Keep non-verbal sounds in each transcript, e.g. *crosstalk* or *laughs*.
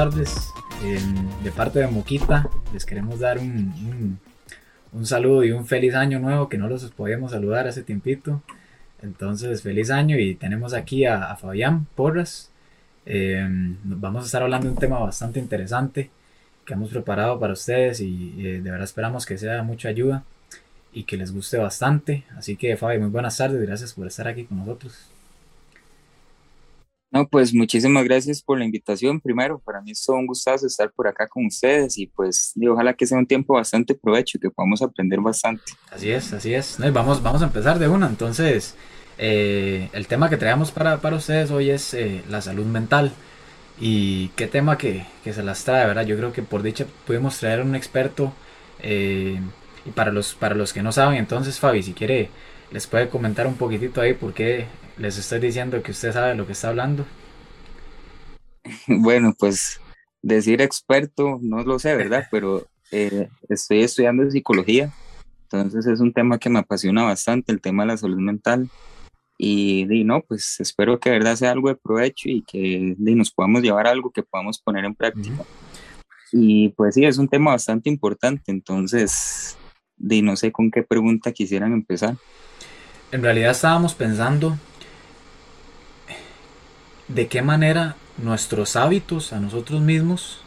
tardes. de parte de Moquita, les queremos dar un, un, saludo y un feliz año nuevo que no los podíamos saludar hace tiempito. Entonces, feliz año y tenemos aquí a, Fabián Porras. Em, vamos a estar hablando de un tema bastante interesante que hemos preparado para ustedes y eh, de verdad esperamos que sea de mucha ayuda y que les guste bastante. Así que, Fabi, muy buenas tardes, gracias por estar aquí con nosotros. No, pues muchísimas gracias por la invitación. Primero, para mí es todo un gustazo estar por acá con ustedes y pues ojalá que sea un tiempo bastante provecho y que podamos aprender bastante. Así es, así es. vamos, vamos a empezar de una. Entonces, eh, el tema que traemos para, para ustedes hoy es eh, la salud mental. Y qué tema que, que, se las trae, ¿verdad? Yo creo que por dicha pudimos traer un experto. Eh, y para los, para los que no saben, entonces Fabi, si quiere, les puede comentar un poquitito ahí por qué les estoy diciendo que usted sabe lo que está hablando. Bueno, pues decir experto, no lo sé, ¿verdad? *laughs* Pero eh, estoy estudiando psicología, entonces es un tema que me apasiona bastante, el tema de la salud mental. Y, no, pues espero que de verdad sea algo de provecho y que nos podamos llevar algo que podamos poner en práctica. Y pues sí, es un tema bastante importante, entonces, de no sé con qué pregunta quisieran empezar. En realidad estábamos pensando de qué manera nuestros hábitos a nosotros mismos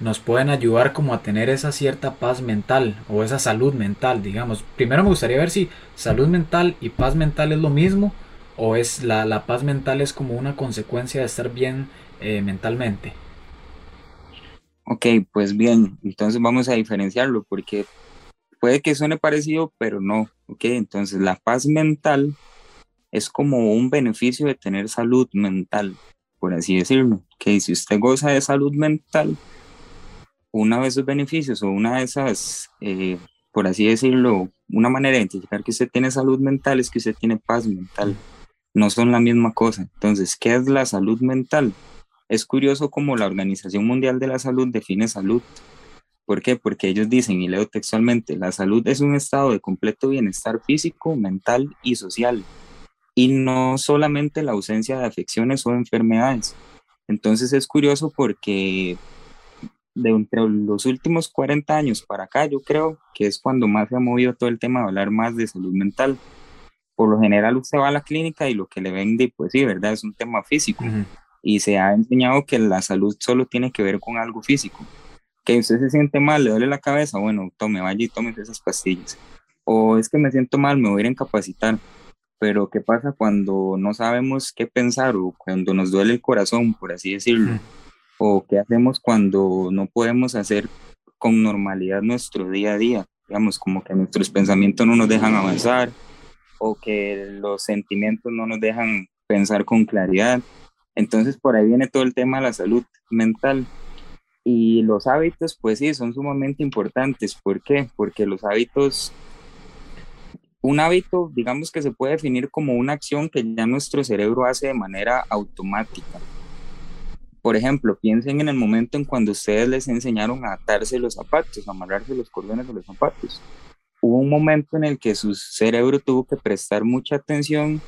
nos pueden ayudar como a tener esa cierta paz mental o esa salud mental, digamos. Primero me gustaría ver si salud mental y paz mental es lo mismo o es la, la paz mental es como una consecuencia de estar bien eh, mentalmente. Ok, pues bien, entonces vamos a diferenciarlo porque puede que suene parecido, pero no. Ok, entonces la paz mental es como un beneficio de tener salud mental, por así decirlo. Que si usted goza de salud mental, una de esos beneficios o una de esas, eh, por así decirlo, una manera de identificar que usted tiene salud mental es que usted tiene paz mental. No son la misma cosa. Entonces, ¿qué es la salud mental? Es curioso cómo la Organización Mundial de la Salud define salud. ¿Por qué? Porque ellos dicen, y leo textualmente, la salud es un estado de completo bienestar físico, mental y social y no solamente la ausencia de afecciones o enfermedades. Entonces es curioso porque de entre los últimos 40 años para acá, yo creo que es cuando más se ha movido todo el tema de hablar más de salud mental. Por lo general usted va a la clínica y lo que le vende, pues sí, ¿verdad? Es un tema físico. Y se ha enseñado que la salud solo tiene que ver con algo físico. Que usted se siente mal, le duele la cabeza, bueno, tome, vaya y tome esas pastillas. O es que me siento mal, me voy a ir a incapacitar pero ¿qué pasa cuando no sabemos qué pensar o cuando nos duele el corazón, por así decirlo? ¿O qué hacemos cuando no podemos hacer con normalidad nuestro día a día? Digamos, como que nuestros pensamientos no nos dejan avanzar o que los sentimientos no nos dejan pensar con claridad. Entonces por ahí viene todo el tema de la salud mental. Y los hábitos, pues sí, son sumamente importantes. ¿Por qué? Porque los hábitos un hábito, digamos que se puede definir como una acción que ya nuestro cerebro hace de manera automática. Por ejemplo, piensen en el momento en cuando ustedes les enseñaron a atarse los zapatos, a amarrarse los cordones de los zapatos. Hubo un momento en el que su cerebro tuvo que prestar mucha atención,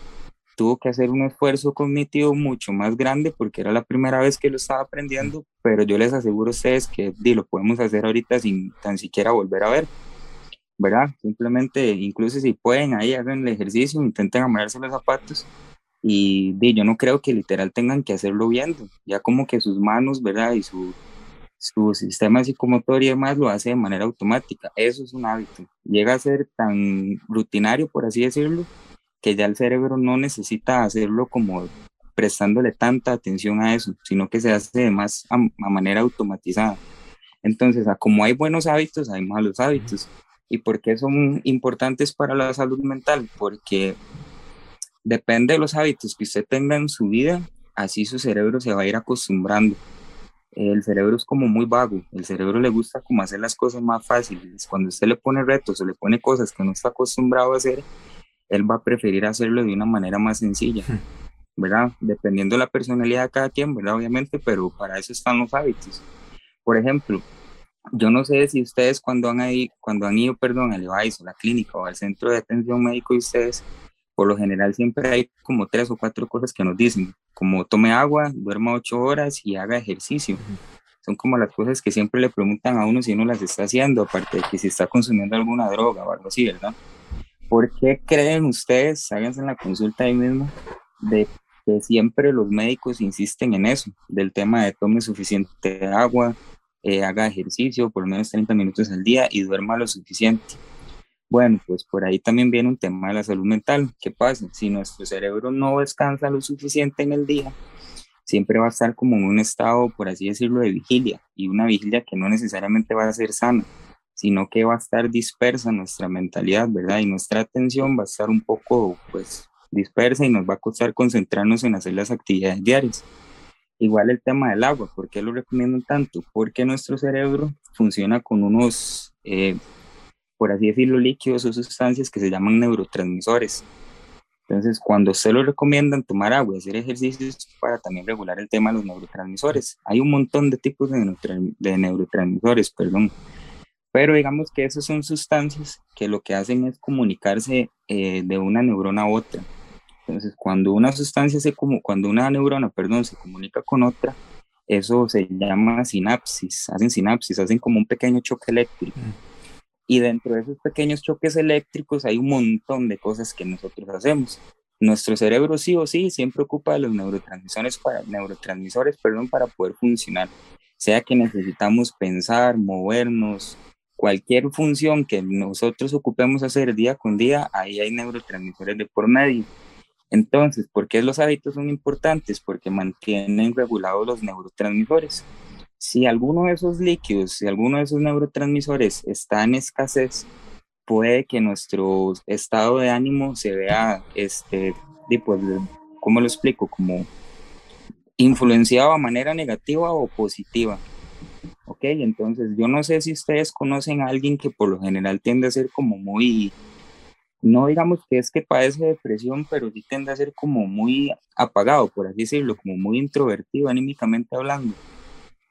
tuvo que hacer un esfuerzo cognitivo mucho más grande porque era la primera vez que lo estaba aprendiendo, pero yo les aseguro a ustedes que lo podemos hacer ahorita sin tan siquiera volver a ver. ¿Verdad? Simplemente, incluso si pueden, ahí hagan el ejercicio, intenten amarrarse los zapatos y yo no creo que literal tengan que hacerlo viendo, ya como que sus manos, ¿verdad? Y su, su sistema psicomotor y demás lo hace de manera automática. Eso es un hábito. Llega a ser tan rutinario, por así decirlo, que ya el cerebro no necesita hacerlo como prestándole tanta atención a eso, sino que se hace de más a, a manera automatizada. Entonces, a como hay buenos hábitos, hay malos hábitos. ¿Y por qué son importantes para la salud mental? Porque depende de los hábitos que usted tenga en su vida, así su cerebro se va a ir acostumbrando. El cerebro es como muy vago, el cerebro le gusta como hacer las cosas más fáciles. Cuando usted le pone retos o le pone cosas que no está acostumbrado a hacer, él va a preferir hacerlo de una manera más sencilla, ¿verdad? Dependiendo de la personalidad de cada quien, ¿verdad? Obviamente, pero para eso están los hábitos. Por ejemplo, yo no sé si ustedes cuando han, ahí, cuando han ido, perdón, al EVAIS o la clínica o al centro de atención médico y ustedes por lo general siempre hay como tres o cuatro cosas que nos dicen, como tome agua, duerma ocho horas y haga ejercicio. Son como las cosas que siempre le preguntan a uno si uno las está haciendo, aparte de que si está consumiendo alguna droga o algo así, ¿verdad? ¿Por qué creen ustedes, háganse en la consulta ahí mismo, de que siempre los médicos insisten en eso, del tema de tome suficiente agua, eh, haga ejercicio por lo menos 30 minutos al día y duerma lo suficiente? Bueno, pues por ahí también viene un tema de la salud mental. ¿Qué pasa? Si nuestro cerebro no descansa lo suficiente en el día, siempre va a estar como en un estado, por así decirlo, de vigilia y una vigilia que no necesariamente va a ser sana, sino que va a estar dispersa nuestra mentalidad, ¿verdad? Y nuestra atención va a estar un poco, pues, dispersa y nos va a costar concentrarnos en hacer las actividades diarias. Igual el tema del agua, ¿por qué lo recomiendo tanto? Porque nuestro cerebro funciona con unos eh, por así decirlo, líquidos o sustancias que se llaman neurotransmisores. Entonces, cuando se lo recomiendan tomar agua y hacer ejercicios para también regular el tema de los neurotransmisores. Hay un montón de tipos de, de neurotransmisores, perdón. Pero digamos que esas son sustancias que lo que hacen es comunicarse eh, de una neurona a otra. Entonces, cuando una sustancia se como, cuando una neurona, perdón, se comunica con otra, eso se llama sinapsis, hacen sinapsis, hacen como un pequeño choque eléctrico. Mm. Y dentro de esos pequeños choques eléctricos hay un montón de cosas que nosotros hacemos. Nuestro cerebro sí o sí siempre ocupa los neurotransmisores para, neurotransmisores perdón, para poder funcionar. Sea que necesitamos pensar, movernos, cualquier función que nosotros ocupemos hacer día con día, ahí hay neurotransmisores de por medio. Entonces, ¿por qué los hábitos son importantes? Porque mantienen regulados los neurotransmisores si alguno de esos líquidos, si alguno de esos neurotransmisores está en escasez, puede que nuestro estado de ánimo se vea, este, pues, ¿cómo lo explico? Como influenciado a manera negativa o positiva. Ok, entonces yo no sé si ustedes conocen a alguien que por lo general tiende a ser como muy, no digamos que es que padece depresión, pero sí tiende a ser como muy apagado, por así decirlo, como muy introvertido anímicamente hablando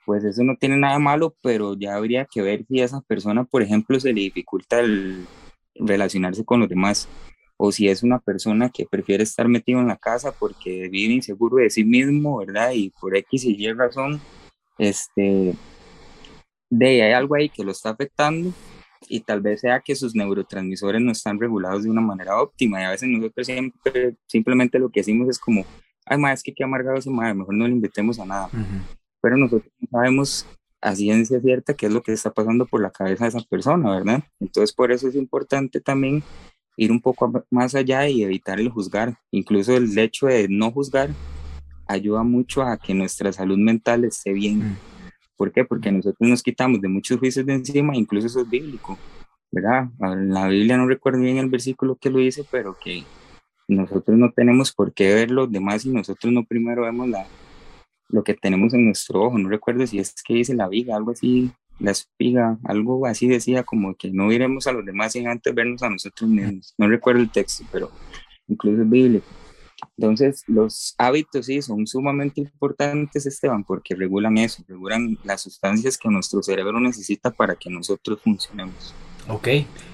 pues eso no tiene nada malo, pero ya habría que ver si a esa persona, por ejemplo, se le dificulta el relacionarse con los demás, o si es una persona que prefiere estar metido en la casa porque vive inseguro de sí mismo, ¿verdad? Y por X y Y razón, este, de hay algo ahí que lo está afectando y tal vez sea que sus neurotransmisores no están regulados de una manera óptima y a veces nosotros siempre, simplemente lo que decimos es como, ay, ma, es que qué amargado ese madre, mejor no le invitemos a nada pero nosotros no sabemos a ciencia cierta qué es lo que está pasando por la cabeza de esa persona, ¿verdad? Entonces por eso es importante también ir un poco más allá y evitar el juzgar. Incluso el hecho de no juzgar ayuda mucho a que nuestra salud mental esté bien. ¿Por qué? Porque nosotros nos quitamos de muchos juicios de encima, incluso eso es bíblico, ¿verdad? En la Biblia no recuerdo bien el versículo que lo dice, pero que nosotros no tenemos por qué ver los demás y nosotros no primero vemos la, lo que tenemos en nuestro ojo. No recuerdo si es que dice la viga, algo así, la espiga, algo así decía como que no iremos a los demás sin antes vernos a nosotros mismos. No recuerdo el texto, pero incluso es bíblico. Entonces, los hábitos sí son sumamente importantes, Esteban, porque regulan eso, regulan las sustancias que nuestro cerebro necesita para que nosotros funcionemos. Ok,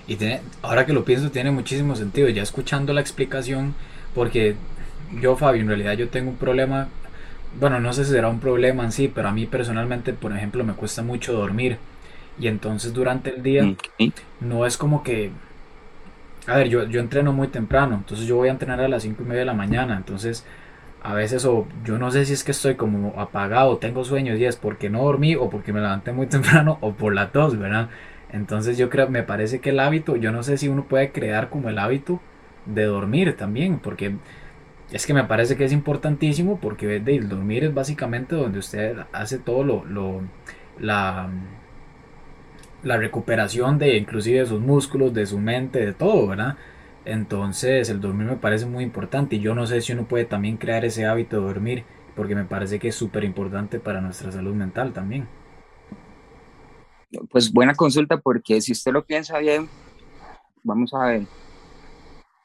y ahora que lo pienso tiene muchísimo sentido, ya escuchando la explicación, porque yo, Fabio, en realidad yo tengo un problema bueno, no sé si será un problema en sí, pero a mí personalmente, por ejemplo, me cuesta mucho dormir. Y entonces durante el día no es como que... A ver, yo, yo entreno muy temprano, entonces yo voy a entrenar a las 5 y media de la mañana, entonces a veces o yo no sé si es que estoy como apagado, tengo sueños y es porque no dormí o porque me levanté muy *laughs* temprano o por la tos, ¿verdad? Entonces yo creo, me parece que el hábito, yo no sé si uno puede crear como el hábito de dormir también, porque es que me parece que es importantísimo porque el dormir es básicamente donde usted hace todo lo, lo la, la recuperación de inclusive de sus músculos, de su mente, de todo, ¿verdad? Entonces el dormir me parece muy importante y yo no sé si uno puede también crear ese hábito de dormir porque me parece que es súper importante para nuestra salud mental también. Pues buena consulta porque si usted lo piensa bien, vamos a ver,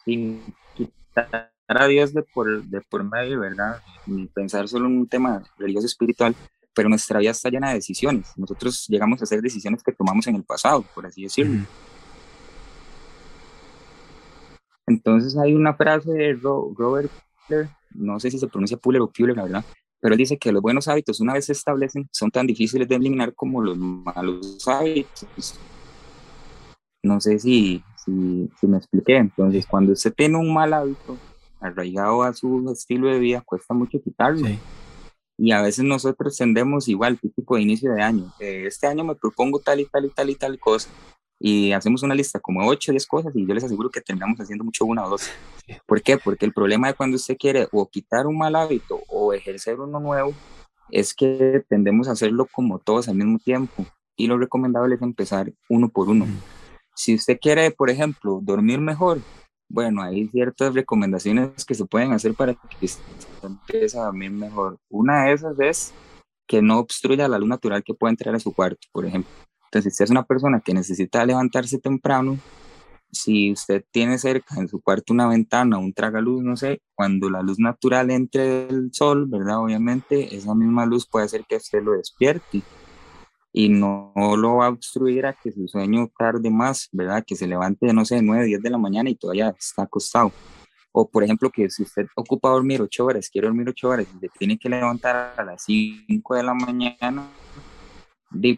sin quitar a Dios de por, de por medio, ¿verdad? Pensar solo en un tema religioso espiritual, pero nuestra vida está llena de decisiones. Nosotros llegamos a hacer decisiones que tomamos en el pasado, por así decirlo. Entonces hay una frase de Robert Puller, no sé si se pronuncia Puller o Puller, la verdad, pero él dice que los buenos hábitos una vez se establecen son tan difíciles de eliminar como los malos hábitos. No sé si, si, si me expliqué. Entonces, cuando usted tiene un mal hábito arraigado a su estilo de vida, cuesta mucho quitarlo. Y a veces nosotros tendemos igual, típico de inicio de año. este año me propongo tal y tal y tal y tal cosa y hacemos una lista como 8 o 10 cosas y yo les aseguro que terminamos haciendo mucho una o dos. ¿Por qué? Porque el problema de cuando usted quiere o quitar un mal hábito o ejercer uno nuevo es que tendemos a hacerlo como todos al mismo tiempo y lo recomendable es empezar uno por uno. Si usted quiere, por ejemplo, dormir mejor, bueno, hay ciertas recomendaciones que se pueden hacer para que usted empiece a dormir mejor. Una de esas es que no obstruya la luz natural que pueda entrar a su cuarto, por ejemplo. Entonces, si es una persona que necesita levantarse temprano, si usted tiene cerca en su cuarto una ventana, un tragaluz, no sé, cuando la luz natural entre del sol, ¿verdad? Obviamente, esa misma luz puede hacer que usted lo despierte y no, lo va a obstruir a que su sueño tarde más, ¿verdad? Que se levante, no sé, 9, 10 de la mañana y todavía está acostado. O, por ejemplo, que si usted ocupa dormir 8 horas, quiere dormir 8 horas y se tiene que levantar a las 5 de la mañana,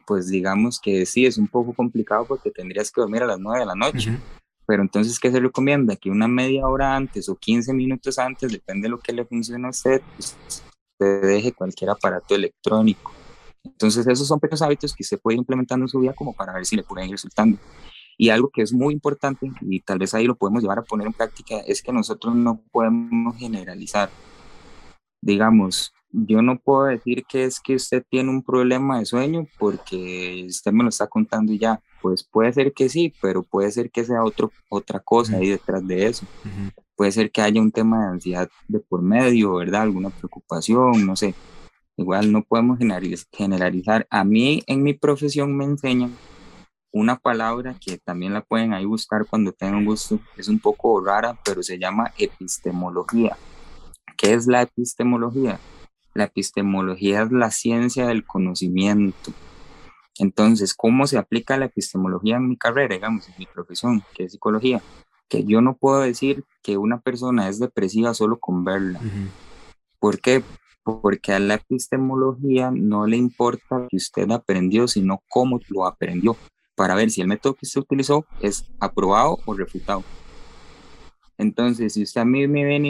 pues digamos que sí, es un poco complicado porque tendrías que dormir a las 9 de la noche. Pero entonces, ¿qué se recomienda? Que una media hora antes o 15 minutos antes, depende de lo que le funcione a usted, pues, usted deje cualquier aparato electrónico. Entonces, esos son pequeños hábitos que se puede ir implementando en su vida como para ver si le pueden ir resultando. Y algo que es muy importante, y tal vez ahí lo podemos llevar a poner en práctica, es que nosotros no podemos generalizar. Digamos, yo no puedo decir que es que usted tiene un problema de sueño porque usted me lo está contando ya. Pues puede ser que sí, pero puede ser que sea otro, otra cosa ahí detrás de eso. Puede ser que haya un tema de ansiedad de por medio, ¿verdad? Alguna preocupación, no sé. Igual no podemos generalizar. A mí en mi profesión me enseñan una palabra que también la pueden ahí buscar cuando tengan gusto. Es un poco rara, pero se llama epistemología. ¿Qué es la epistemología? La epistemología es la ciencia del conocimiento. Entonces, ¿cómo se aplica la epistemología en mi carrera, digamos, en mi profesión, que es psicología? Que yo no puedo decir que una persona es depresiva solo con verla. ¿Por qué? Porque a la epistemología no le importa que usted aprendió, sino cómo lo aprendió, para ver si el método que usted utilizó es aprobado o refutado. Entonces, si usted a mí me ven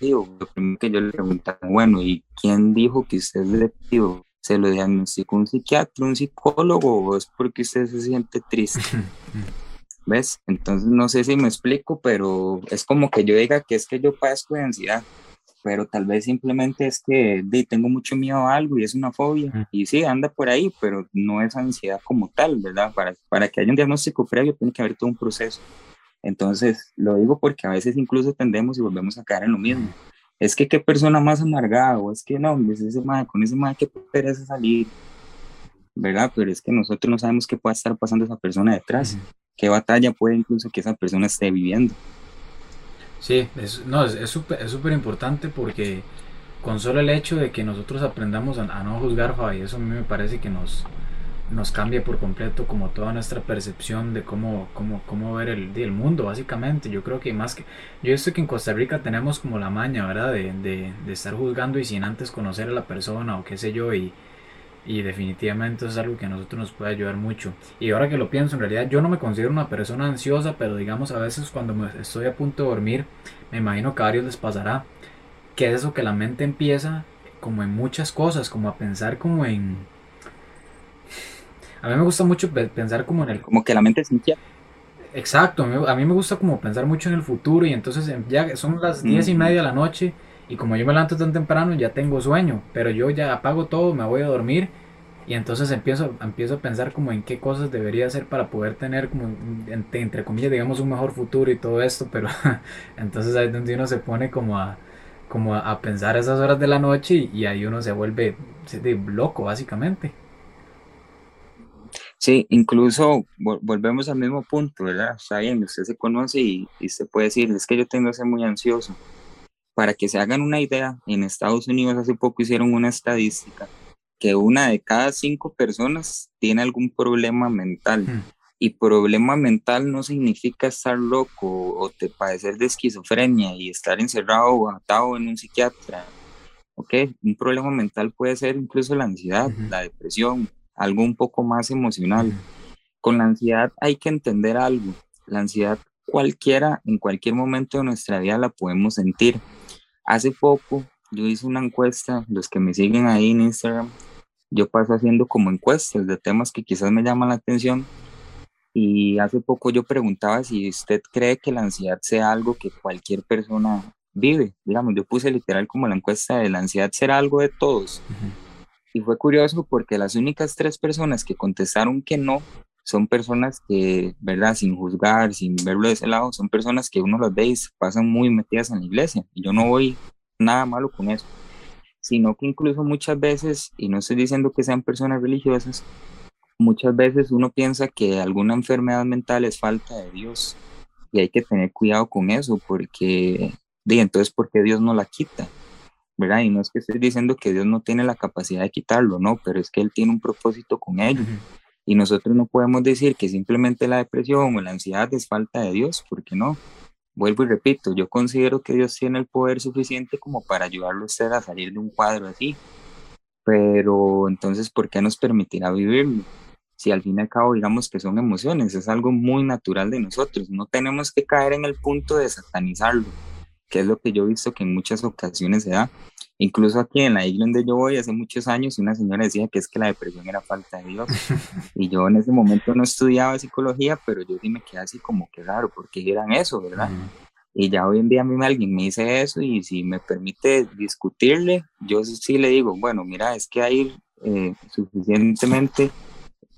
y lo primero que yo le preguntaba, bueno, ¿y quién dijo que usted es depresivo? ¿Se lo diagnosticó un psiquiatra, un psicólogo o es porque usted se siente triste? *laughs* ¿Ves? Entonces no sé si me explico, pero es como que yo diga que es que yo padezco de ansiedad, pero tal vez simplemente es que tengo mucho miedo a algo y es una fobia. Y sí, anda por ahí, pero no es ansiedad como tal, ¿verdad? Para, para que haya un diagnóstico previo tiene que haber todo un proceso. Entonces, lo digo porque a veces incluso tendemos y volvemos a caer en lo mismo. Es que qué persona más amargada, o es que no, es ese madre, con ese madre que pereza salir, ¿verdad? Pero es que nosotros no sabemos qué puede estar pasando esa persona detrás, qué batalla puede incluso que esa persona esté viviendo. Sí, es, no, es súper es súper importante porque con solo el hecho de que nosotros aprendamos a, a no juzgar, y eso a mí me parece que nos, nos cambia por completo como toda nuestra percepción de cómo, cómo, cómo ver el, el mundo, básicamente. Yo creo que más que... Yo sé que en Costa Rica tenemos como la maña, ¿verdad? De, de, de estar juzgando y sin antes conocer a la persona o qué sé yo y... Y definitivamente es algo que a nosotros nos puede ayudar mucho. Y ahora que lo pienso, en realidad yo no me considero una persona ansiosa, pero digamos a veces cuando me estoy a punto de dormir, me imagino que a varios les pasará, que es eso que la mente empieza como en muchas cosas, como a pensar como en, a mí me gusta mucho pensar como en el... Como que la mente se inquieta. Exacto, a mí me gusta como pensar mucho en el futuro y entonces em, ya son las diez y media de la noche y como yo me levanto tan temprano ya tengo sueño, pero yo ya apago todo, me voy a dormir y entonces empiezo, empiezo a pensar como en qué cosas debería hacer para poder tener como, entre, comillas, digamos, un mejor futuro y todo esto, pero *laughs* entonces ahí es donde uno se pone como a, como a, pensar esas horas de la noche y, ahí uno se vuelve loco, básicamente. Sí, incluso volvemos al mismo punto, ¿verdad? Está bien, usted se conoce y, y se puede decir, es que yo tengo que ser muy ansioso. Para que se hagan una idea, en Estados Unidos hace poco hicieron una estadística que una de cada cinco personas tiene algún problema mental. Hmm. Y problema mental no significa estar loco o te padecer de esquizofrenia y estar encerrado o atado en un psiquiatra. ¿Ok? Un problema mental puede ser incluso la ansiedad, la depresión, algo un poco más emocional. Con la ansiedad hay que entender algo. La ansiedad cualquiera, en cualquier momento de nuestra vida la podemos sentir. Hace poco yo hice una encuesta, los que me siguen ahí en Instagram, yo paso haciendo como encuestas de temas que quizás me llaman la atención. Y hace poco yo preguntaba si usted cree que la ansiedad sea algo que cualquier persona vive. Digamos, yo puse literal como la encuesta de la ansiedad será algo de todos. Y fue curioso porque las únicas tres personas que contestaron que no son personas que, ¿verdad? Sin juzgar, sin verlo de ese lado, son personas que uno las ve y pasan muy metidas en la iglesia. Y yo no voy nada malo con eso, sino que incluso muchas veces, y no estoy diciendo que sean personas religiosas, muchas veces uno piensa que alguna enfermedad mental es falta de Dios. Y hay que tener cuidado con eso, porque, de entonces, ¿por qué Dios no la quita? ¿verdad? Y no es que estoy diciendo que Dios no tiene la capacidad de quitarlo, no, pero es que Él tiene un propósito con ello. Y nosotros no podemos decir que simplemente la depresión o la ansiedad es falta de Dios, porque no. Vuelvo y repito, yo considero que Dios tiene el poder suficiente como para ayudarlo a usted a salir de un cuadro así. Pero entonces, ¿por qué nos permitirá vivirlo? Si al fin y al cabo digamos que son emociones, es algo muy natural de nosotros. No tenemos que caer en el punto de satanizarlo, que es lo que yo he visto que en muchas ocasiones se da. Incluso aquí en la isla donde yo voy hace muchos años, una señora decía que es que la depresión era falta de Dios. *laughs* Y yo en ese momento no estudiaba psicología, pero yo sí me quedé así como que raro, porque eran eso, ¿verdad? Y ya hoy en día a mí alguien me dice eso y si me permite discutirle, yo sí le digo, bueno, mira, es que hay eh, suficientemente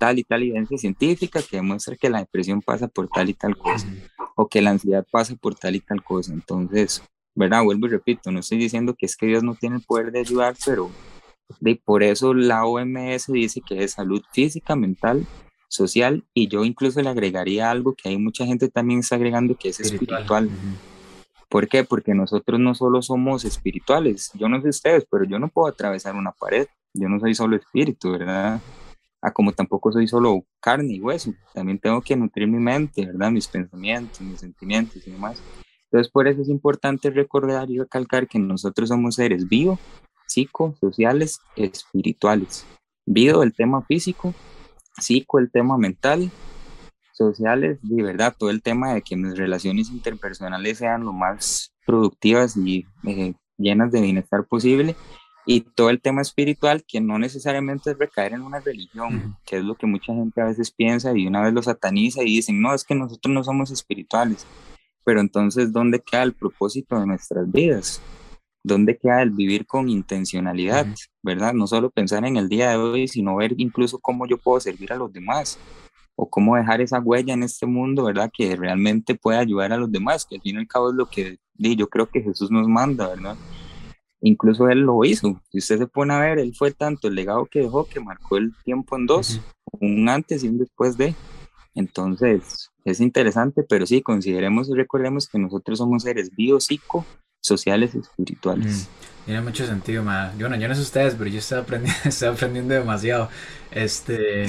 tal y tal evidencia científica que demuestra que la depresión pasa por tal y tal cosa, o que la ansiedad pasa por tal y tal cosa. Entonces, ¿verdad? Vuelvo y repito, no estoy diciendo que es que Dios no tiene el poder de ayudar, pero de, por eso la OMS dice que es salud física, mental, social, y yo incluso le agregaría algo que hay mucha gente también está agregando que es espiritual. ¿Por qué? Porque nosotros no solo somos espirituales, yo no sé ustedes, pero yo no puedo atravesar una pared, yo no soy solo espíritu, ¿verdad? Ah, como tampoco soy solo carne y hueso, también tengo que nutrir mi mente, ¿verdad? Mis pensamientos, mis sentimientos y demás. Entonces, por eso es importante recordar y recalcar que nosotros somos seres bio, psico, sociales, espirituales. Bio, el tema físico, psico, el tema mental, sociales, de verdad, todo el tema de que mis relaciones interpersonales sean lo más productivas y eh, llenas de bienestar posible. Y todo el tema espiritual, que no necesariamente es recaer en una religión, que es lo que mucha gente a veces piensa y una vez lo sataniza y dicen, no, es que nosotros no somos espirituales. Pero entonces, ¿dónde queda el propósito de nuestras vidas? ¿Dónde queda el vivir con intencionalidad? ¿Verdad? No solo pensar en el día de hoy, sino ver incluso cómo yo puedo servir a los demás o cómo dejar esa huella en este mundo, ¿verdad? Que realmente pueda ayudar a los demás, que al fin y al cabo es lo que yo creo que Jesús nos manda, ¿verdad? Incluso Él lo hizo. Si usted se pone a ver, Él fue tanto el legado que dejó que marcó el tiempo en dos, un antes y un después de. Entonces, es interesante, pero sí, consideremos y recordemos que nosotros somos seres biopsico, sociales y espirituales. Mm, tiene mucho sentido, ma. Yo no, yo no sé ustedes, pero yo estoy aprendiendo, *laughs* estoy aprendiendo demasiado. Este,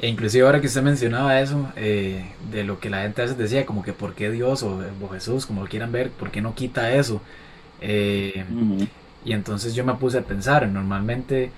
e inclusive ahora que usted mencionaba eso, eh, de lo que la gente a veces decía, como que por qué Dios o, Jesús, como lo quieran ver, por qué no quita eso. Eh, y entonces yo me puse a pensar, normalmente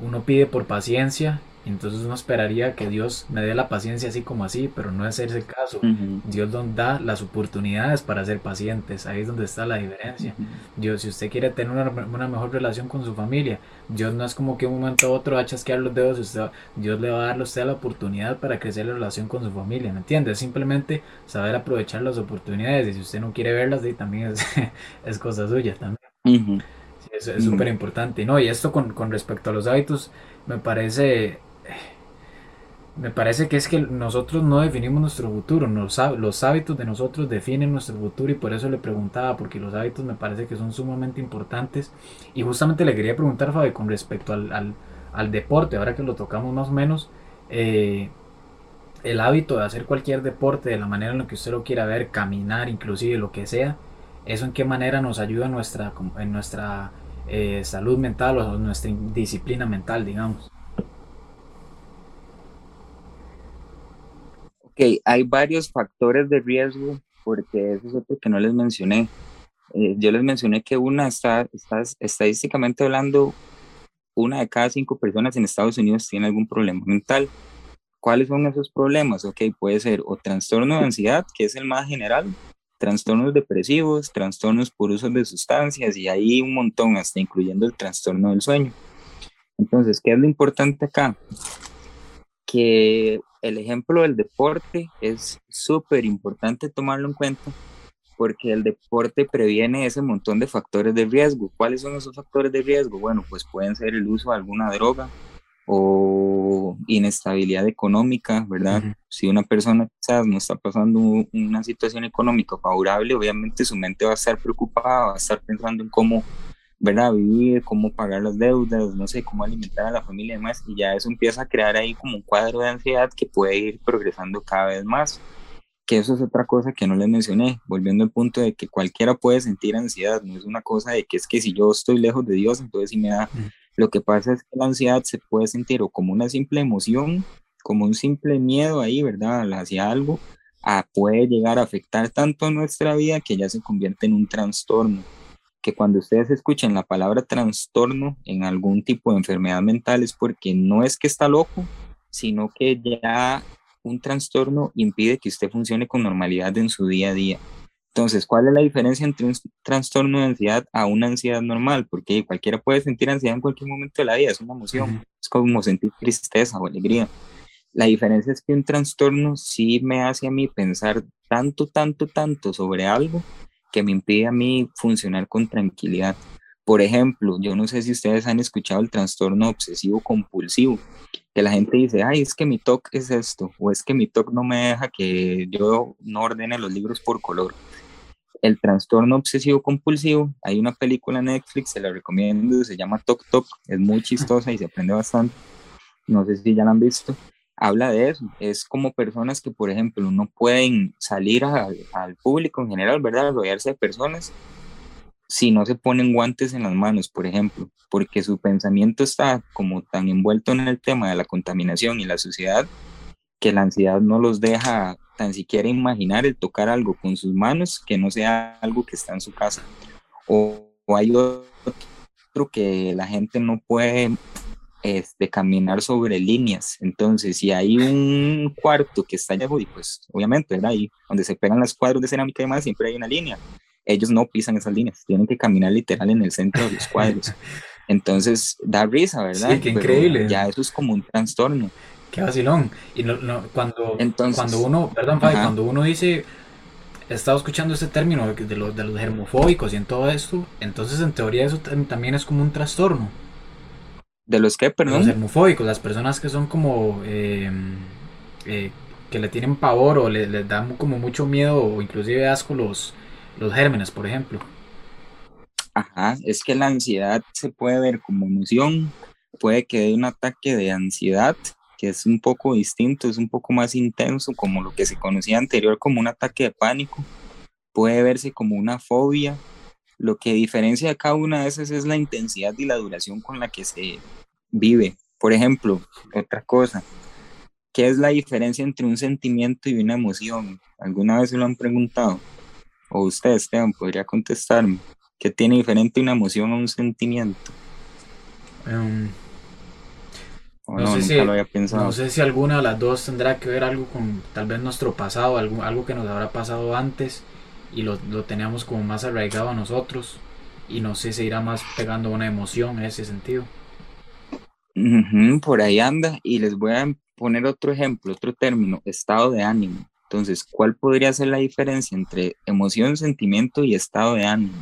uno pide por paciencia entonces uno esperaría que Dios me dé la paciencia así como así, pero no es ese el caso. Dios nos da las oportunidades para ser pacientes, ahí es donde está la diferencia. Dios, si usted quiere tener una, mejor relación con su familia, Dios no es como que un momento a otro va a chasquear los dedos, usted, Dios le va a dar a usted la oportunidad para crecer la relación con su familia, ¿me entiende? Es simplemente saber aprovechar las oportunidades y si usted no quiere verlas, también es, *laughs* es cosa suya también. es súper importante. No, y esto con, con respecto a los hábitos, me parece me parece que es que nosotros no definimos nuestro futuro, los, hábitos de nosotros definen nuestro futuro y por eso le preguntaba, porque los hábitos me parece que son sumamente importantes y justamente le quería preguntar, Fabi, con respecto al, al, deporte, ahora que lo tocamos más o menos, eh, el hábito de hacer cualquier deporte de la manera en la que usted lo quiera ver, caminar, inclusive lo que sea, eso en qué manera nos ayuda en nuestra, en nuestra eh, salud mental o nuestra disciplina mental, digamos. Ok, hay varios factores de riesgo, porque eso es otro que no les mencioné. Eh, yo les mencioné que una está, está estadísticamente hablando, una de cada cinco personas en Estados Unidos tiene algún problema mental. ¿Cuáles son esos problemas? Ok, puede ser o trastorno de ansiedad, que es el más general, trastornos depresivos, trastornos por uso de sustancias y ahí un montón, hasta incluyendo el trastorno del sueño. Entonces, ¿qué es lo importante acá? Que el ejemplo del deporte es súper importante tomarlo en cuenta porque el deporte previene ese montón de factores de riesgo. ¿Cuáles son esos factores de riesgo? Bueno, pues pueden ser el uso de alguna droga o inestabilidad económica, ¿verdad? Si una persona quizás no está pasando una situación económica favorable, obviamente su mente va a estar preocupada, va a estar pensando en cómo, ¿verdad? Vivir, cómo pagar las deudas, no sé, cómo alimentar a la familia y demás, y ya eso empieza a crear ahí como un cuadro de ansiedad que puede ir progresando cada vez más que eso es otra cosa que no les mencioné, volviendo al punto de que cualquiera puede sentir ansiedad, no es una cosa de que es que si yo estoy lejos de Dios, entonces sí me da. Lo que pasa es que la ansiedad se puede sentir o como una simple emoción, como un simple miedo ahí, ¿verdad? Hacia algo, a, puede llegar a afectar tanto a nuestra vida que ya se convierte en un trastorno. Que cuando ustedes escuchen la palabra trastorno en algún tipo de enfermedad mental es porque no es que está loco, sino que ya un trastorno impide que usted funcione con normalidad en su día a día. Entonces, ¿cuál es la diferencia entre un trastorno de ansiedad a una ansiedad normal? Porque cualquiera puede sentir ansiedad en cualquier momento de la vida, es una emoción, es como sentir tristeza o alegría. La diferencia es que un trastorno sí me hace a mí pensar tanto, tanto, tanto sobre algo que me impide a mí funcionar con tranquilidad. Por ejemplo, yo no sé si ustedes han escuchado el trastorno obsesivo compulsivo, que la gente dice, ay, es que mi TOC es esto, o es que mi TOC no me deja que yo no ordene los libros por color. El trastorno obsesivo compulsivo, hay una película en Netflix, se la recomiendo, se llama TOC TOC, es muy chistosa y se aprende bastante. No sé si ya la han visto. Habla de eso, es como personas que, por ejemplo, no pueden salir al público en general, ¿verdad? Rodearse de personas si no se ponen guantes en las manos, por ejemplo, porque su pensamiento está como tan envuelto en el tema de la contaminación y la suciedad que la ansiedad no los deja tan siquiera imaginar el tocar algo con sus manos que no sea algo que está en su casa. O, hay otro que la gente no puede este, caminar sobre líneas. Entonces, si hay un cuarto que está lejos, y pues obviamente, ¿verdad? Ahí donde se pegan las cuadros de cerámica y demás, siempre hay una línea ellos no pisan esas líneas, tienen que caminar literal en el centro de los cuadros. *laughs* Entonces da risa, ¿verdad? Sí, qué increíble. Ya eso es como un trastorno. Qué vacilón. Y no, no, cuando, cuando uno, perdón, cuando uno dice, he estado escuchando este término de, los, de los germofóbicos y en todo esto, entonces en teoría eso también es como un trastorno. ¿De los qué, perdón? Los germofóbicos, las personas que son como, em, eh, que le tienen pavor o les le dan como mucho miedo o inclusive asco los, los gérmenes, por ejemplo. Ajá, es que la ansiedad se puede ver como emoción, puede que dé un ataque de ansiedad, que es un poco distinto, es un poco más intenso, como lo que se conocía anterior como un ataque de pánico, puede verse como una fobia. Lo que diferencia a cada una de esas es la intensidad y la duración con la que se vive. Por ejemplo, otra cosa, ¿qué es la diferencia entre un sentimiento y una emoción? ¿Alguna vez se lo han preguntado? O usted, Esteban, podría contestarme. ¿Qué tiene diferente una emoción a un sentimiento? Em, no, sé si, había pensado. no sé si alguna de las dos tendrá que ver algo con tal vez nuestro pasado, algo, algo que nos habrá pasado antes y lo, lo teníamos como más arraigado a nosotros y no sé si irá más pegando una emoción en ese sentido. por ahí anda y les voy a poner otro ejemplo, otro término, estado de ánimo. Entonces, ¿cuál podría ser la diferencia entre emoción, sentimiento y estado de ánimo?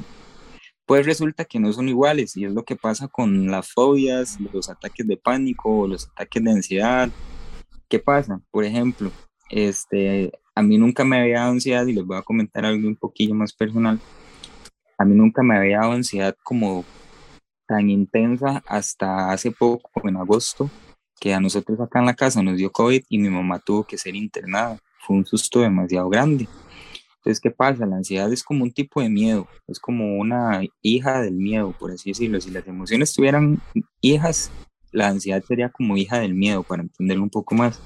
Pues resulta que no son iguales y es lo que pasa con las fobias, los ataques de pánico, los ataques de ansiedad. ¿Qué pasa? Por ejemplo, este, a mí nunca me había dado ansiedad y les voy a comentar algo un poquillo más personal. A mí nunca me había dado ansiedad como tan intensa hasta hace poco, en agosto, que a nosotros acá en la casa nos dio COVID y mi mamá tuvo que ser internada fue un susto demasiado grande. Entonces, ¿qué pasa? La ansiedad es como un tipo de miedo, es como una hija del miedo, por así decirlo. Si las emociones tuvieran hijas, la ansiedad sería como hija del miedo, para entenderlo un poco más.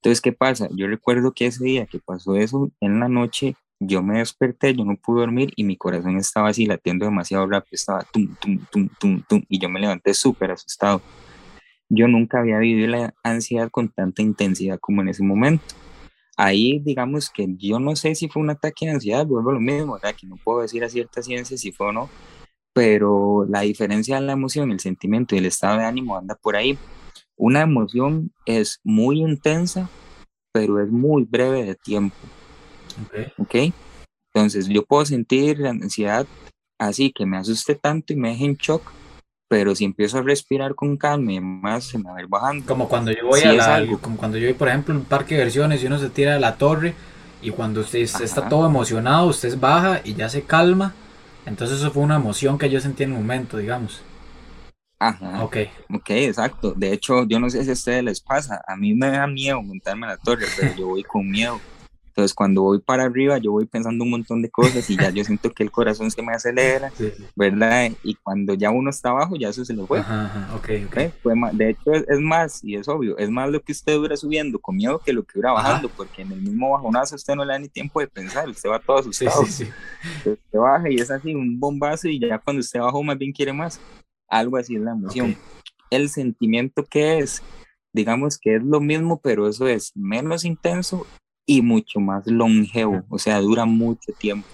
Entonces, ¿qué pasa? Yo recuerdo que ese día que pasó eso, en la noche yo me desperté, yo no pude dormir y mi corazón estaba así latiendo demasiado rápido, estaba tum, tum, tum, tum, tum, y yo me levanté súper asustado. Yo nunca había vivido la ansiedad con tanta intensidad como en ese momento. Ahí, digamos que yo no sé si fue un ataque de ansiedad, vuelvo a lo mismo, ¿verdad? que no puedo decir a cierta ciencia si fue o no, pero la diferencia de la emoción, el sentimiento y el estado de ánimo anda por ahí. Una emoción es muy intensa, pero es muy breve de tiempo. Ok. Entonces, yo puedo sentir la ansiedad así, que me asuste tanto y me deje en shock, pero si empiezo a respirar con calma y más se me va a ir bajando. Como cuando yo voy a la, como cuando yo voy, por ejemplo, en un parque de diversiones y uno se tira de la torre y cuando usted está todo emocionado, usted baja y ya se calma. Entonces eso fue una emoción que yo sentí en el momento, digamos. Ajá. Ok. Ok, exacto. De hecho, yo no sé si a ustedes les pasa. A mí me da miedo montarme a la torre, pero yo voy con miedo. Entonces, cuando voy para arriba, yo voy pensando un montón de cosas y ya yo siento que el corazón se me acelera, ¿verdad? Y cuando ya uno está abajo, ya eso se lo fue. Ajá, ajá. Ok, ok. ¿Eh? de hecho, es, más, y es obvio, es más lo que usted dura subiendo con miedo que lo que dura bajando, porque en el mismo bajonazo usted no le da ni tiempo de pensar, usted va todo asustado. Sí, sí, sí. Usted baja y es así, un bombazo y ya cuando usted bajó más bien quiere más. Algo así es la emoción. El sentimiento que es, digamos que es lo mismo, pero eso es menos intenso y mucho más longevo, o sea, dura mucho tiempo.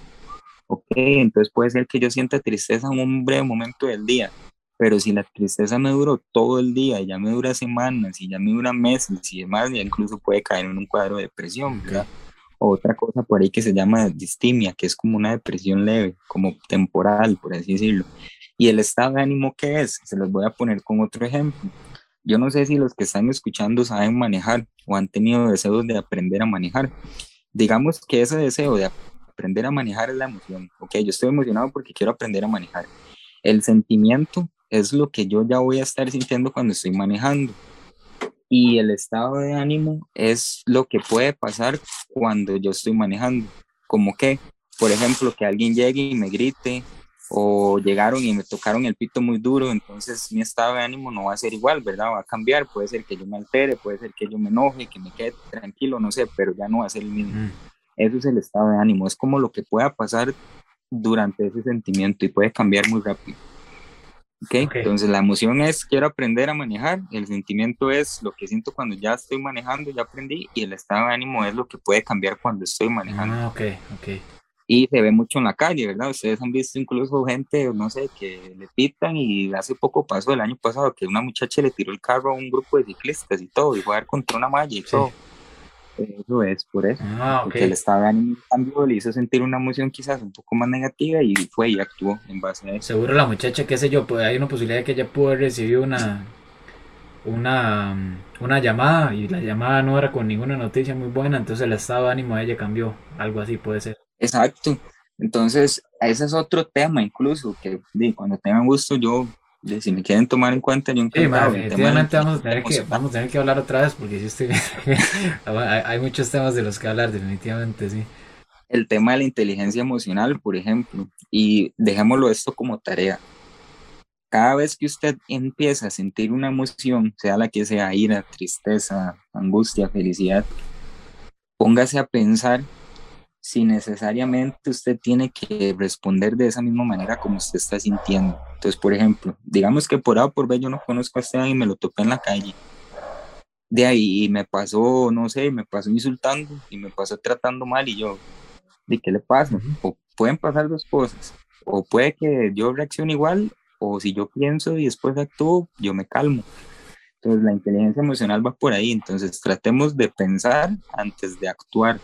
Ok, entonces puede ser que yo sienta tristeza en un breve momento del día, pero si la tristeza me duró todo el día, ya me dura semanas, y ya me dura meses y demás, ya incluso puede caer en un cuadro de depresión, ¿verdad? otra cosa por ahí que se llama distimia, que es como una depresión leve, como temporal, por así decirlo. Y el estado de ánimo que es, se los voy a poner con otro ejemplo. Yo no sé si los que están escuchando saben manejar o han tenido deseos de aprender a manejar. Digamos que ese deseo de aprender a manejar es la emoción. Ok, yo estoy emocionado porque quiero aprender a manejar. El sentimiento es lo que yo ya voy a estar sintiendo cuando estoy manejando. Y el estado de ánimo es lo que puede pasar cuando yo estoy manejando. Como que, por ejemplo, que alguien llegue y me grite o llegaron y me tocaron el pito muy duro, entonces mi estado de ánimo no va a ser igual, ¿verdad? Va a cambiar, puede ser que yo me altere, puede ser que yo me enoje, que me quede tranquilo, no sé, pero ya no va a ser el mismo. Mm. Eso es el estado de ánimo, es como lo que pueda pasar durante ese sentimiento y puede cambiar muy rápido. ¿Okay? ¿ok? Entonces la emoción es quiero aprender a manejar, el sentimiento es lo que siento cuando ya estoy manejando, ya aprendí, y el estado de ánimo es lo que puede cambiar cuando estoy manejando. Ah, ok, ok y se ve mucho en la calle, ¿verdad? Ustedes han visto incluso gente, no sé, que le pitan y hace poco pasó el año pasado que una muchacha le tiró el carro a un grupo de ciclistas y todo, y fue a dar contra una malla y todo. Eso es por eso. Ah, Porque él estaba en un cambio, le hizo sentir una emoción quizás un poco más negativa y fue y actuó en base a eso. Seguro la muchacha, qué sé yo, pues hay una posibilidad de que ella pudo recibir una, una, una llamada y la llamada no era con ninguna noticia muy buena, entonces el estado de ánimo de ella cambió, algo así puede ser. Exacto. Entonces, ese es otro tema incluso, que cuando tengan gusto yo, si me quieren tomar en cuenta, yo Sí, definitivamente vamos a, tener que, vamos a tener que hablar otra vez, porque si estoy... *laughs* hay muchos temas de los que hablar, definitivamente, sí. El tema de la inteligencia emocional, por ejemplo, y dejémoslo esto como tarea. Cada vez que usted empieza a sentir una emoción, sea la que sea, ira, tristeza, angustia, felicidad, póngase a pensar si necesariamente usted tiene que responder de esa misma manera como usted está sintiendo. Entonces, por ejemplo, digamos que por A o por B yo no conozco a Esteban y me lo topé en la calle. De ahí me pasó, no sé, me pasó insultando y me pasó tratando mal y yo, ¿de qué le pasa? O pueden pasar dos cosas. O puede que yo reaccione igual o si yo pienso y después actúo, yo me calmo. Entonces la inteligencia emocional va por ahí. Entonces tratemos de pensar antes de actuar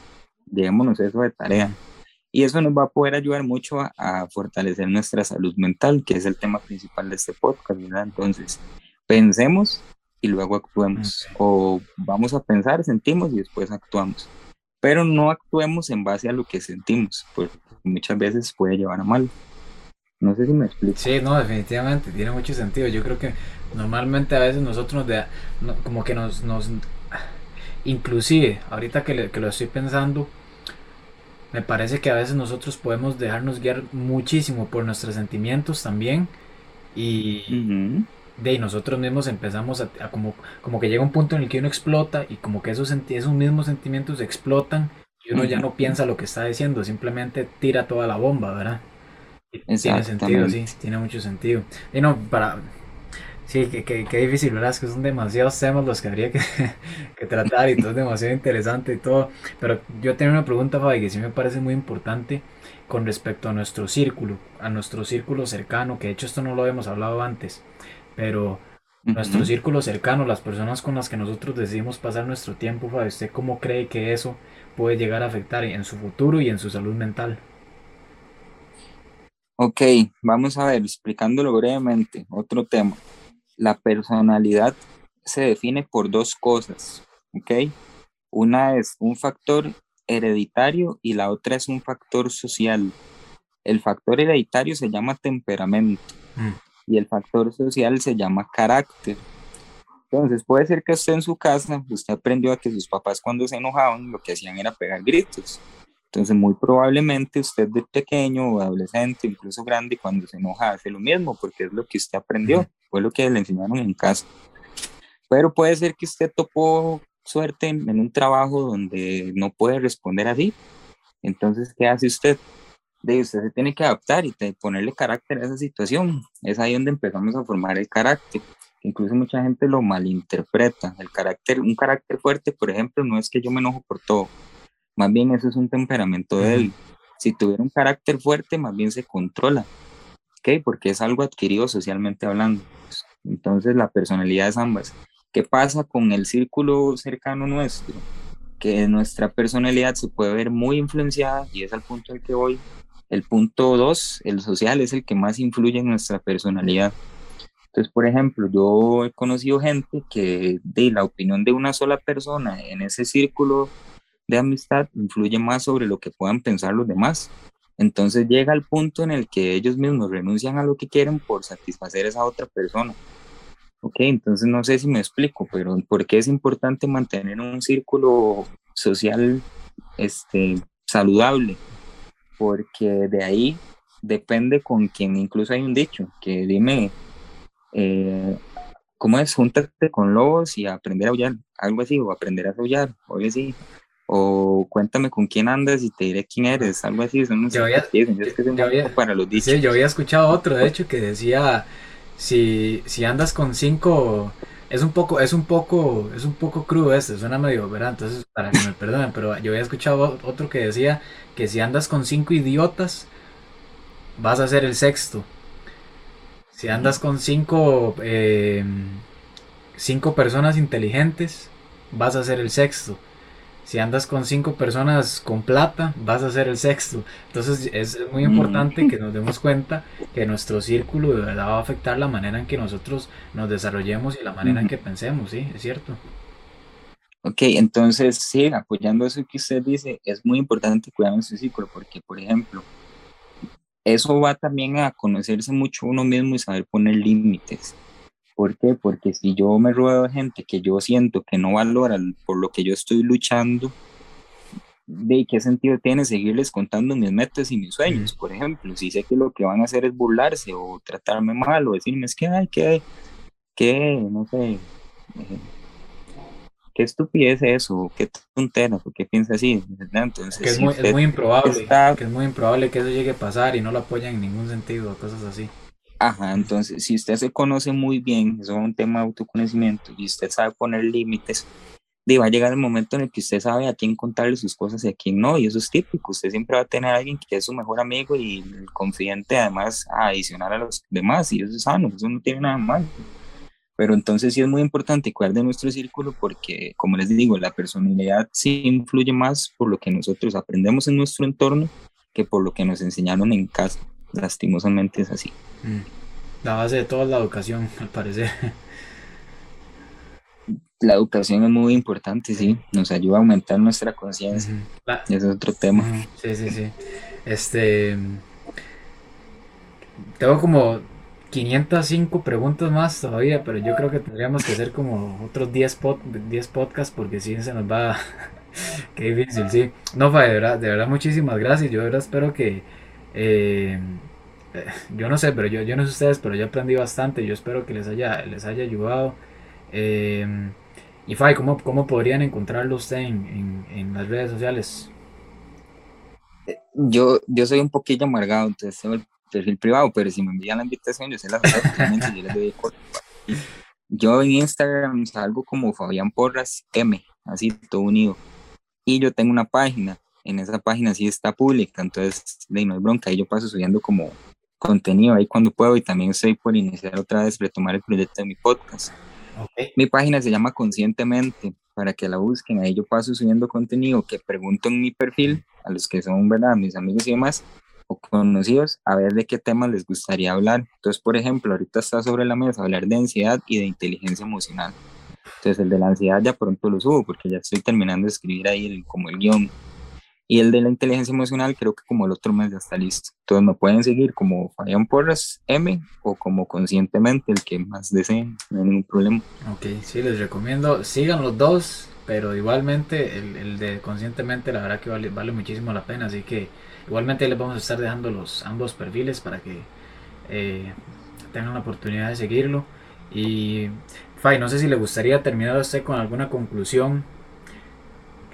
llevémonos eso de tarea. Y eso nos va a poder ayudar mucho a, fortalecer nuestra salud mental, que es el tema principal de este podcast, ¿verdad? Entonces, pensemos y luego actuemos. O vamos a pensar, sentimos y después actuamos. Pero no actuemos en base a lo que sentimos, porque muchas veces puede llevar a mal. No sé si me explico. Sí, no, definitivamente, tiene mucho sentido. Yo creo que normalmente a veces nosotros de, como que nos, nos, inclusive, ahorita que, que lo estoy pensando, me parece que a veces nosotros podemos dejarnos guiar muchísimo por nuestros sentimientos también y, de nosotros mismos empezamos a, como, como que llega un punto en el que uno explota y como que esos, esos mismos sentimientos explotan y uno ya no piensa lo que está diciendo, simplemente tira toda la bomba, ¿verdad? tiene sentido, sí, tiene mucho sentido. Y no, para... Sí, que, que, difícil, ¿verdad? Es que son demasiados temas los que habría que, *laughs* que, tratar y todo es demasiado interesante y todo. Pero yo tengo una pregunta, Fabi, que sí me parece muy importante con respecto a nuestro círculo, a nuestro círculo cercano, que de hecho esto no lo habíamos hablado antes, pero nuestro círculo cercano, las personas con las que nosotros decidimos pasar nuestro tiempo, Fabi, ¿usted cómo cree que eso puede llegar a afectar en su futuro y en su salud mental? Ok, vamos a ver, explicándolo brevemente, otro tema. La personalidad se define por dos cosas, ¿ok? Una es un factor hereditario y la otra es un factor social. El factor hereditario se llama temperamento mm. y el factor social se llama carácter. Entonces puede ser que usted en su casa, usted aprendió a que sus papás cuando se enojaban lo que hacían era pegar gritos. Entonces, muy probablemente usted de pequeño o adolescente, incluso grande, cuando se enoja hace lo mismo, porque es lo que usted aprendió, fue lo que le enseñaron en casa. Pero puede ser que usted topó suerte en, un trabajo donde no puede responder así. Entonces, ¿qué hace usted? De usted se tiene que adaptar y ponerle carácter a esa situación. Es ahí donde empezamos a formar el carácter. Incluso mucha gente lo malinterpreta. El carácter, un carácter fuerte, por ejemplo, no es que yo me enojo por todo más bien eso es un temperamento de él. Si tuviera un carácter fuerte, más bien se controla. ¿Ok? Porque es algo adquirido socialmente hablando. Entonces la personalidad es ambas. ¿Qué pasa con el círculo cercano nuestro? Que nuestra personalidad se puede ver muy influenciada y es al punto al que voy. El punto dos, el social, es el que más influye en nuestra personalidad. Entonces, por ejemplo, yo he conocido gente que de la opinión de una sola persona en ese círculo de amistad influye más sobre lo que puedan pensar los demás. Entonces llega el punto en el que ellos mismos renuncian a lo que quieren por satisfacer a esa otra persona. Ok, entonces no sé si me explico, pero ¿por qué es importante mantener un círculo social este, saludable? Porque de ahí depende con quien, incluso hay un dicho que dime, eh, ¿cómo es? Júntate con lobos y aprender a aullar, algo así, o aprender a aullar, o así o cuéntame con quién andas y te diré quién eres, algo así, son yo había, para los dichos. Sí, yo había escuchado otro, de hecho, que decía, si, si andas con cinco, es un poco, es un poco, es un poco crudo este, suena medio, ¿verdad? Entonces, para que me perdonen, pero yo había escuchado otro que decía que si andas con cinco idiotas, vas a ser el sexto. Si andas con cinco, eh, cinco personas inteligentes, vas a ser el sexto si andas con cinco personas con plata, vas a ser el sexto. Entonces es muy importante que nos demos cuenta que nuestro círculo de verdad va a afectar la manera en que nosotros nos desarrollemos y la manera en que pensemos, ¿sí? Es cierto. Ok, entonces sí, apoyando eso que usted dice, es muy importante cuidar nuestro círculo porque, por ejemplo, eso va también a conocerse mucho uno mismo y saber poner límites. ¿Por qué? Porque si yo me ruedo de gente que yo siento que no valora por lo que yo estoy luchando, ¿de qué sentido tiene seguirles contando mis metas y mis sueños? Por ejemplo, si sé que lo que van a hacer es burlarse o tratarme mal o decirme es que, ay, que, que, no sé, eh, qué estupidez es eso, qué tonteras, o qué piensa así. Entonces, que es, muy, es muy improbable, que es muy improbable que eso llegue a pasar y no lo apoyan en ningún sentido, cosas así. Ajá, entonces si usted se conoce muy bien, eso es un tema de autoconocimiento, y usted sabe poner límites, va a llegar el momento en el que usted sabe a quién contarle sus cosas y a quién no, y eso es típico, usted siempre va a tener a alguien que es su mejor amigo y el confidente además a adicionar a los demás, y eso es sano, eso no tiene nada mal. Pero entonces sí es muy importante cuidar de nuestro círculo porque, como les digo, la personalidad sí influye más por lo que nosotros aprendemos en nuestro entorno que por lo que nos enseñaron en casa. Lastimosamente es así. Mm. La base de toda la educación, al parecer. La educación es muy importante, sí. Nos ayuda a aumentar nuestra conciencia. Ese es otro tema. Sí, sí, sí. Este. Tengo como 505 preguntas más todavía, pero yo creo que tendríamos que hacer como otros 10, 10 podcasts porque si se nos va. *laughs* Qué difícil, sí. No, de verdad, de verdad, muchísimas gracias. Yo de verdad espero que eh, eh, *laughs* yo no sé, pero yo, yo no sé ustedes, pero yo aprendí bastante. Yo espero que les haya, les haya ayudado. Eh, y Fai, ¿cómo, ¿cómo podrían encontrarlo usted en, en, las redes sociales? Yo, yo soy un poquillo amargado, entonces tengo el perfil privado, pero si me envían la invitación, yo se las *laughs* doy, yo en Instagram salgo como Fabián Porras M, así todo unido. Y yo tengo una página, en esa página sí está pública, entonces de no hay bronca, y yo paso subiendo como contenido ahí cuando puedo y también estoy por iniciar otra vez, retomar el proyecto de mi podcast. Mi página se llama Conscientemente, para que la busquen, ahí yo paso subiendo contenido que pregunto en mi perfil a los que son, ¿verdad? Mis amigos y demás, o conocidos, a ver de qué temas les gustaría hablar. Entonces, por ejemplo, ahorita está sobre la mesa hablar de ansiedad y de inteligencia emocional. Entonces, el de la ansiedad ya pronto lo subo porque ya estoy terminando de escribir ahí el, como el guion. Y el de la inteligencia emocional creo que como el otro mes ya está listo. Entonces me pueden seguir como Fabián Porras M o como conscientemente, el que más deseen, no hay ningún problema. Ok, sí, les recomiendo, sigan los dos, pero igualmente el, el de conscientemente la verdad que vale, vale muchísimo la pena, así que igualmente les vamos a estar dejando los ambos perfiles para que eh, tengan la oportunidad de seguirlo. Y Fay, no sé si le gustaría terminar usted con alguna conclusión,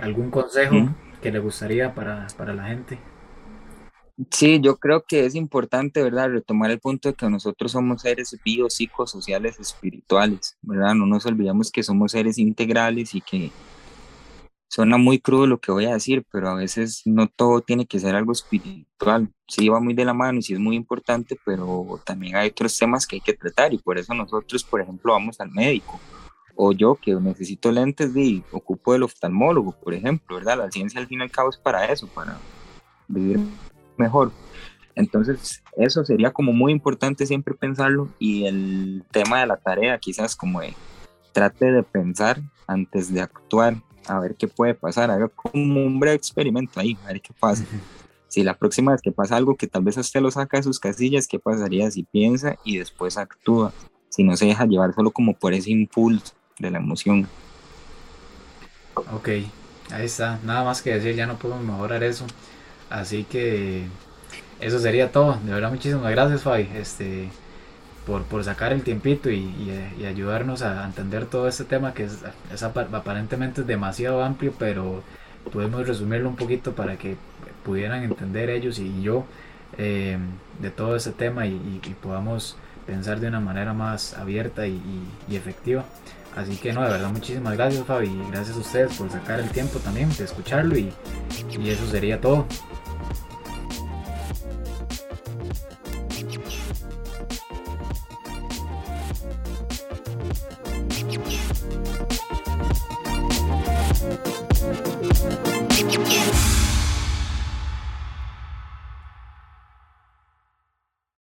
algún consejo que le gustaría para, para la gente. Sí, yo creo que es importante, ¿verdad?, retomar el punto de que nosotros somos seres biopsicosociales espirituales, ¿verdad? No nos olvidamos que somos seres integrales y que suena muy crudo lo que voy a decir, pero a veces no todo tiene que ser algo espiritual. Sí va muy de la mano y sí es muy importante, pero también hay otros temas que hay que tratar y por eso nosotros, por ejemplo, vamos al médico o yo que necesito lentes y ocupo el oftalmólogo, por ejemplo, ¿verdad? La ciencia al fin y al cabo es para eso, para vivir mejor. Entonces, eso sería como muy importante siempre pensarlo y el tema de la tarea quizás como de trate de pensar antes de actuar, a ver qué puede pasar, haga como un breve experimento ahí, a ver qué pasa. Si la próxima vez que pasa algo que tal vez a usted lo saca de sus casillas, ¿qué pasaría si piensa y después actúa? Si no se deja llevar solo como por ese impulso de la emoción. Ok, ahí está. Nada más que decir, ya no podemos mejorar eso. Así que eso sería todo. De verdad, muchísimas gracias, Fabi, este, por, por sacar el tiempito y, ayudarnos a entender todo este tema que es, es, aparentemente es demasiado amplio, pero podemos resumirlo un poquito para que pudieran entender ellos y yo eh, de todo este tema y, y, podamos pensar de una manera más abierta y efectiva. Así que no, de verdad muchísimas gracias Fabi gracias a ustedes por sacar el tiempo también de escucharlo y, y eso sería todo.